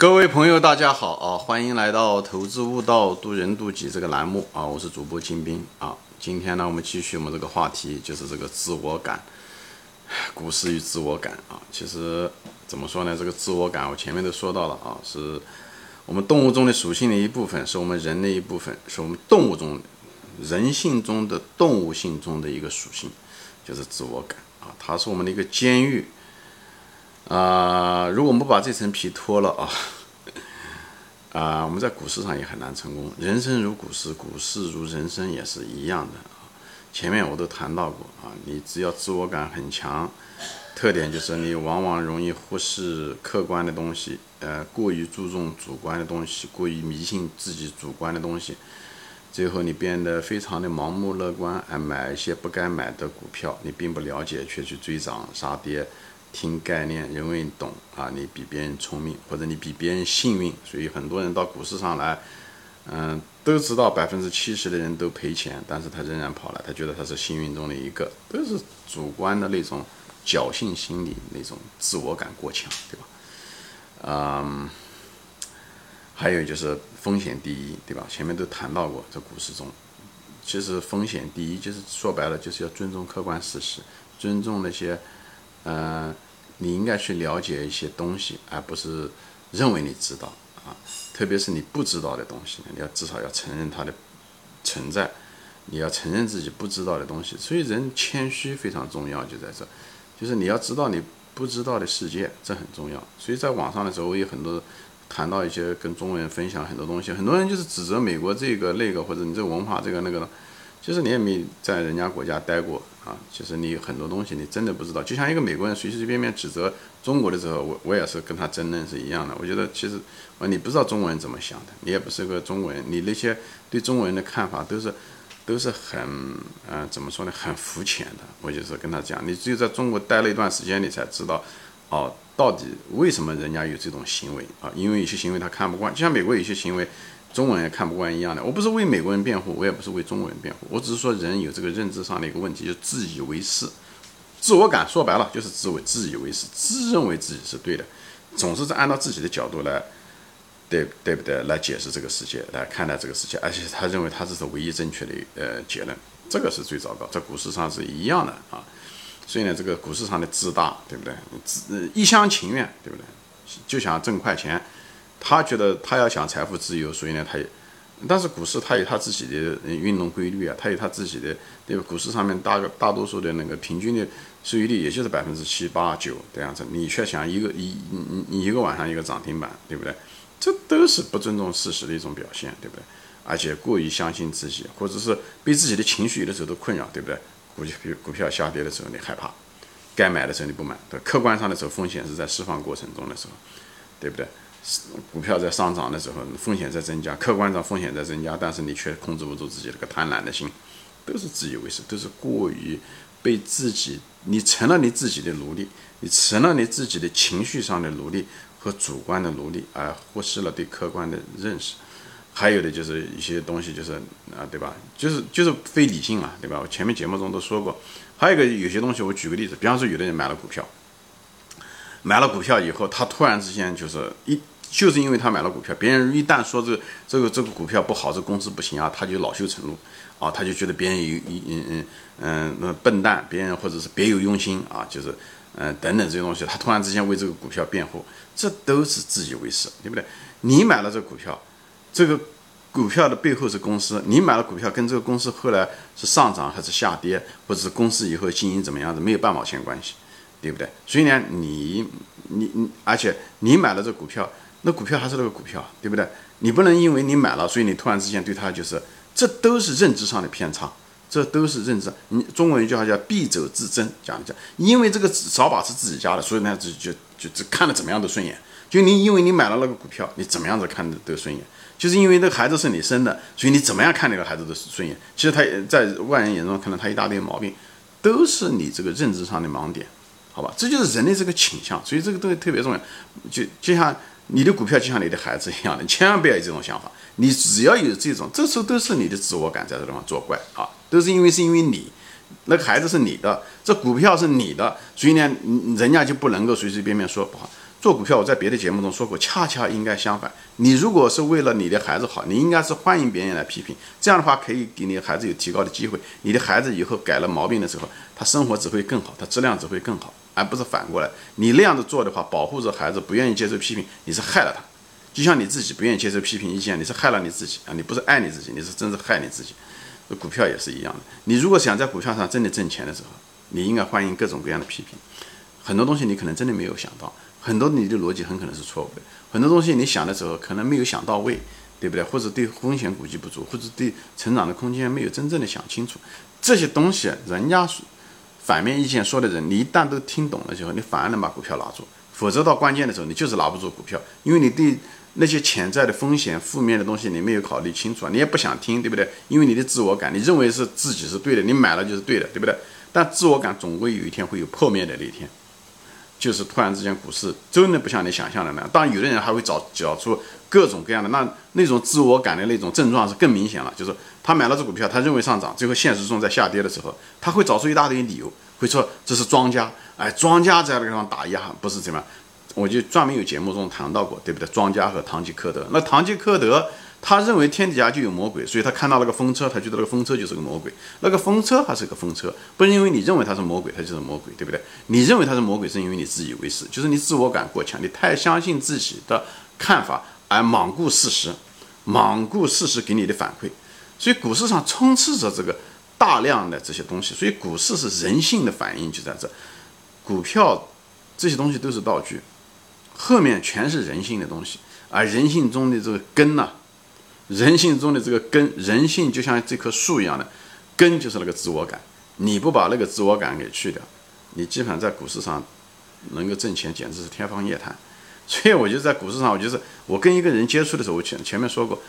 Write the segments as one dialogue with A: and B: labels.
A: 各位朋友，大家好啊！欢迎来到《投资悟道，渡人渡己》这个栏目啊！我是主播金兵啊！今天呢，我们继续我们这个话题，就是这个自我感，股市与自我感啊！其实怎么说呢？这个自我感，我前面都说到了啊，是我们动物中的属性的一部分，是我们人的一部分，是我们动物中人性中的动物性中的一个属性，就是自我感啊！它是我们的一个监狱。啊，如果我们不把这层皮脱了啊，啊，我们在股市上也很难成功。人生如股市，股市如人生也是一样的啊。前面我都谈到过啊，你只要自我感很强，特点就是你往往容易忽视客观的东西，呃，过于注重主观的东西，过于迷信自己主观的东西，最后你变得非常的盲目乐观，哎，买一些不该买的股票，你并不了解却去追涨杀跌。听概念，认为懂啊，你比别人聪明，或者你比别人幸运，所以很多人到股市上来，嗯，都知道百分之七十的人都赔钱，但是他仍然跑了，他觉得他是幸运中的一个，都是主观的那种侥幸心理，那种自我感过强，对吧？嗯，还有就是风险第一，对吧？前面都谈到过，在股市中，其实风险第一就是说白了就是要尊重客观事实，尊重那些。嗯，你应该去了解一些东西，而不是认为你知道啊。特别是你不知道的东西，你要至少要承认它的存在，你要承认自己不知道的东西。所以人谦虚非常重要，就在这，就是你要知道你不知道的世界，这很重要。所以在网上的时候，我有很多谈到一些跟中国人分享很多东西，很多人就是指责美国这个那个，或者你这个文化这个那个的。其实你也没在人家国家待过啊，其实你很多东西你真的不知道。就像一个美国人随随便便指责中国的时候，我我也是跟他争论是一样的。我觉得其实啊，你不知道中国人怎么想的，你也不是个中国人，你那些对中国人的看法都是都是很嗯怎么说呢，很肤浅的。我就是跟他讲，你只有在中国待了一段时间，你才知道哦，到底为什么人家有这种行为啊？因为有些行为他看不惯，就像美国有些行为。中文也看不惯一样的，我不是为美国人辩护，我也不是为中国人辩护，我只是说人有这个认知上的一个问题，就自以为是，自我感说白了就是自为自以为是，自认为自己是对的，总是在按照自己的角度来，对对不对？来解释这个世界，来看待这个世界，而且他认为他这是唯一正确的呃结论，这个是最糟糕，在股市上是一样的啊。所以呢，这个股市上的自大，对不对？自一厢情愿，对不对？就想挣快钱。他觉得他要想财富自由，所以呢，他也，但是股市它有它自己的运动规律啊，它有它自己的，对吧？股市上面大大多数的那个平均的收益率也就是百分之七八九这样子，你却想一个一你你一个晚上一个涨停板，对不对？这都是不尊重事实的一种表现，对不对？而且过于相信自己，或者是被自己的情绪有的时候都困扰，对不对？股票股票下跌的时候你害怕，该买的时候你不买，对，客观上的时候风险是在释放过程中的时候，对不对？股票在上涨的时候，风险在增加，客观上风险在增加，但是你却控制不住自己这个贪婪的心，都是自以为是，都是过于被自己，你成了你自己的奴隶，你成了你自己的情绪上的奴隶和主观的奴隶，而忽视了对客观的认识。还有的就是一些东西，就是啊，对吧？就是就是非理性嘛，对吧？我前面节目中都说过。还有一个有些东西，我举个例子，比方说有的人买了股票。买了股票以后，他突然之间就是一，就是因为他买了股票，别人一旦说这这个这个股票不好，这公司不行啊，他就恼羞成怒啊，他就觉得别人有嗯嗯嗯嗯那笨蛋，别人或者是别有用心啊，就是嗯等等这些东西，他突然之间为这个股票辩护，这都是自以为是，对不对？你买了这股票，这个股票的背后是公司，你买了股票跟这个公司后来是上涨还是下跌，或者是公司以后经营怎么样子，没有半毛钱关系。对不对？所以呢，你你你，而且你买了这股票，那股票还是那个股票，对不对？你不能因为你买了，所以你突然之间对它就是，这都是认知上的偏差，这都是认知。你中国人叫叫敝帚自珍，讲一讲，因为这个扫把是自己家的，所以呢就就就就看的怎么样都顺眼。就你因为你买了那个股票，你怎么样子看的都顺眼，就是因为那个孩子是你生的，所以你怎么样看那个孩子都是顺眼。其实他在外人眼中看到他一大堆毛病，都是你这个认知上的盲点。好吧，这就是人的这个倾向，所以这个东西特别重要。就就像你的股票，就像你的孩子一样的，千万不要有这种想法。你只要有这种，这时候都是你的自我感在这地方作怪啊，都是因为是因为你那个孩子是你的，这股票是你的，所以呢，人家就不能够随随便便说不好。做股票，我在别的节目中说过，恰恰应该相反。你如果是为了你的孩子好，你应该是欢迎别人来批评，这样的话可以给你孩子有提高的机会。你的孩子以后改了毛病的时候，他生活只会更好，他质量只会更好，而不是反过来。你那样子做的话，保护着孩子，不愿意接受批评，你是害了他。就像你自己不愿意接受批评意见，你是害了你自己啊！你不是爱你自己，你是真是害你自己。股票也是一样的，你如果想在股票上真的挣钱的时候，你应该欢迎各种各样的批评。很多东西你可能真的没有想到。很多你的逻辑很可能是错误的，很多东西你想的时候可能没有想到位，对不对？或者对风险估计不足，或者对成长的空间没有真正的想清楚，这些东西人家反面意见说的人，你一旦都听懂了之后，你反而能把股票拿住。否则到关键的时候，你就是拿不住股票，因为你对那些潜在的风险、负面的东西你没有考虑清楚，你也不想听，对不对？因为你的自我感，你认为是自己是对的，你买了就是对的，对不对？但自我感总归有一天会有破灭的那一天。就是突然之间股市真的不像你想象的那样，当然有的人还会找找出各种各样的那那种自我感的那种症状是更明显了。就是他买了这股票，他认为上涨，最后现实中在下跌的时候，他会找出一大堆理由，会说这是庄家，哎，庄家在那个地方打压，不是怎么样？我就专门有节目中谈到过，对不对？庄家和堂吉诃德，那堂吉诃德。他认为天底下就有魔鬼，所以他看到那个风车，他觉得那个风车就是个魔鬼。那个风车还是个风车，不是因为你认为它是魔鬼，它就是魔鬼，对不对？你认为它是魔鬼，是因为你自以为是，就是你自我感过强，你太相信自己的看法，而罔顾事实，罔顾事实给你的反馈。所以股市上充斥着这个大量的这些东西，所以股市是人性的反应就在这。股票这些东西都是道具，后面全是人性的东西，而人性中的这个根呢？人性中的这个根，人性就像这棵树一样的根，就是那个自我感。你不把那个自我感给去掉，你基本上在股市上能够挣钱，简直是天方夜谭。所以，我就在股市上，我就是我跟一个人接触的时候，我前前面说过，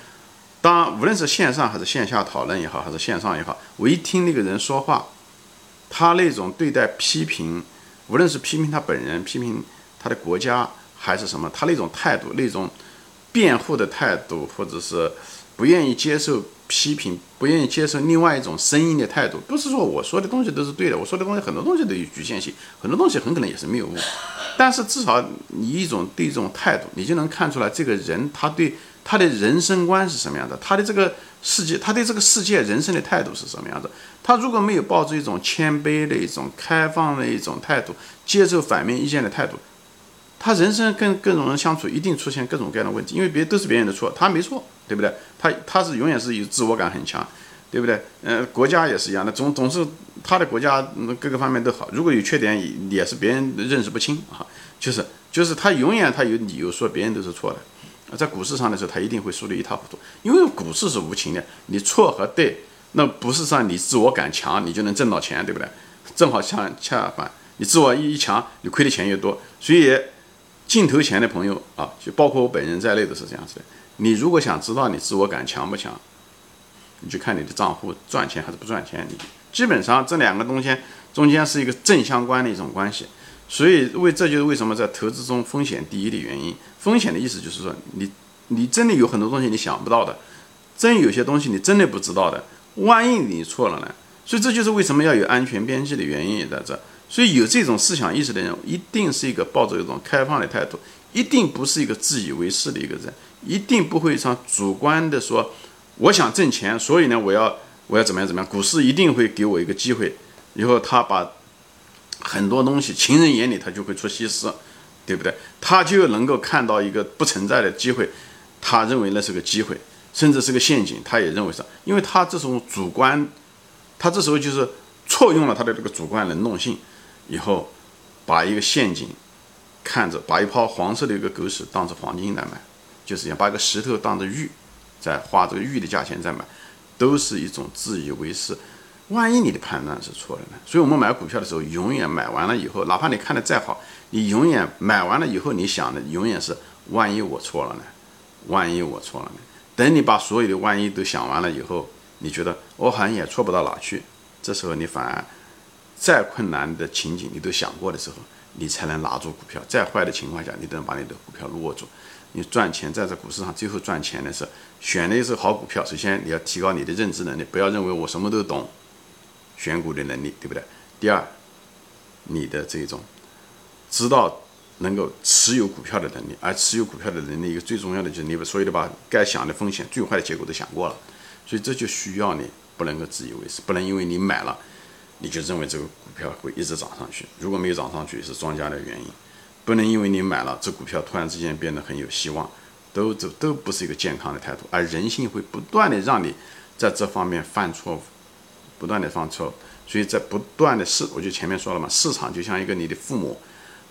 A: 当无论是线上还是线下讨论也好，还是线上也好，我一听那个人说话，他那种对待批评，无论是批评他本人、批评他的国家还是什么，他那种态度，那种。辩护的态度，或者是不愿意接受批评，不愿意接受另外一种声音的态度，不是说我说的东西都是对的，我说的东西很多东西都有局限性，很多东西很可能也是谬误。但是至少你一种对这种态度，你就能看出来这个人他对他的人生观是什么样的，他的这个世界，他对这个世界人生的态度是什么样的。他如果没有抱着一种谦卑的一种开放的一种态度，接受反面意见的态度。他人生跟各种人相处，一定出现各种各样的问题，因为别都是别人的错，他没错，对不对？他他是永远是有自我感很强，对不对？嗯，国家也是一样的，总总是他的国家各个方面都好，如果有缺点，也是别人认识不清啊，就是就是他永远他有理由说别人都是错的，在股市上的时候，他一定会输得一塌糊涂，因为股市是无情的，你错和对，那不是说你自我感强你就能挣到钱，对不对？正好相恰反，你自我一强，你亏的钱越多，所以。镜头前的朋友啊，就包括我本人在内都是这样子的。你如果想知道你自我感强不强，你就看你的账户赚钱还是不赚钱。你基本上这两个东西中间是一个正相关的一种关系。所以为这就是为什么在投资中风险第一的原因。风险的意思就是说，你你真的有很多东西你想不到的，真有些东西你真的不知道的。万一你错了呢？所以这就是为什么要有安全边际的原因也在这。所以有这种思想意识的人，一定是一个抱着一种开放的态度，一定不是一个自以为是的一个人，一定不会像主观的说，我想挣钱，所以呢，我要我要怎么样怎么样，股市一定会给我一个机会，以后他把很多东西，情人眼里他就会出西施，对不对？他就能够看到一个不存在的机会，他认为那是个机会，甚至是个陷阱，他也认为是，因为他这种主观，他这时候就是错用了他的这个主观能动性。以后，把一个陷阱看着，把一泡黄色的一个狗屎当成黄金来买，就是这样，把一个石头当着玉，在花这个玉的价钱在买，都是一种自以为是。万一你的判断是错的呢？所以我们买股票的时候，永远买完了以后，哪怕你看的再好，你永远买完了以后，你想的永远是万一我错了呢？万一我错了呢？等你把所有的万一都想完了以后，你觉得我好像也错不到哪去，这时候你反而。再困难的情景你都想过的时候，你才能拿住股票。再坏的情况下，你都能把你的股票握住。你赚钱在这股市上最后赚钱的时候，选的是好股票。首先你要提高你的认知能力，不要认为我什么都懂，选股的能力，对不对？第二，你的这种知道能够持有股票的能力，而持有股票的能力一个最重要的就是你把所有的把该想的风险、最坏的结果都想过了，所以这就需要你不能够自以为是，不能因为你买了，你就认为这个股票会一直涨上去，如果没有涨上去是庄家的原因，不能因为你买了这股票突然之间变得很有希望，都这都不是一个健康的态度，而人性会不断的让你在这方面犯错误，不断的犯错，所以在不断的市，我就前面说了嘛，市场就像一个你的父母。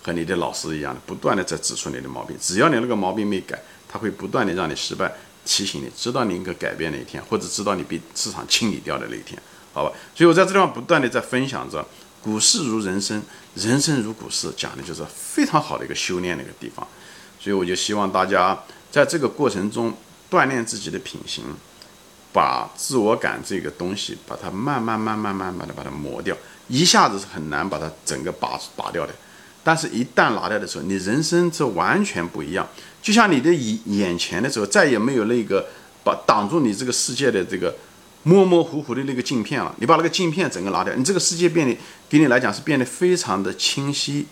A: 和你的老师一样的，不断的在指出你的毛病，只要你那个毛病没改，他会不断的让你失败，提醒你，直到你一个改变那一天，或者直到你被市场清理掉的那一天，好吧？所以我在这地方不断的在分享着，股市如人生，人生如股市，讲的就是非常好的一个修炼的一个地方，所以我就希望大家在这个过程中锻炼自己的品行，把自我感这个东西，把它慢慢慢慢慢慢的把它磨掉，一下子是很难把它整个拔拔掉的。但是，一旦拿掉的时候，你人生是完全不一样。就像你的眼眼前的时候，再也没有那个把挡住你这个世界的这个模模糊糊的那个镜片了。你把那个镜片整个拿掉，你这个世界变得给你来讲是变得非常的清晰。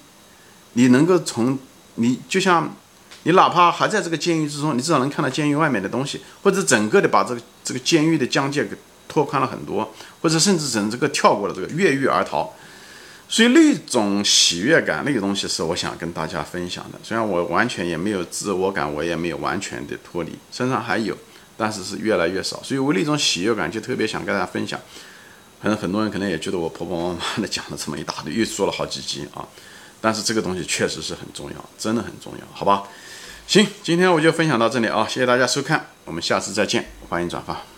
A: 你能够从你就像你哪怕还在这个监狱之中，你至少能看到监狱外面的东西，或者整个的把这个这个监狱的疆界给拓宽了很多，或者甚至整这个跳过了这个越狱而逃。所以那种喜悦感，那个东西是我想跟大家分享的。虽然我完全也没有自我感，我也没有完全的脱离，身上还有，但是是越来越少。所以我那种喜悦感就特别想跟大家分享。可能很多人可能也觉得我婆婆妈妈的讲了这么一大堆，又说了好几集啊。但是这个东西确实是很重要，真的很重要，好吧？行，今天我就分享到这里啊，谢谢大家收看，我们下次再见，欢迎转发。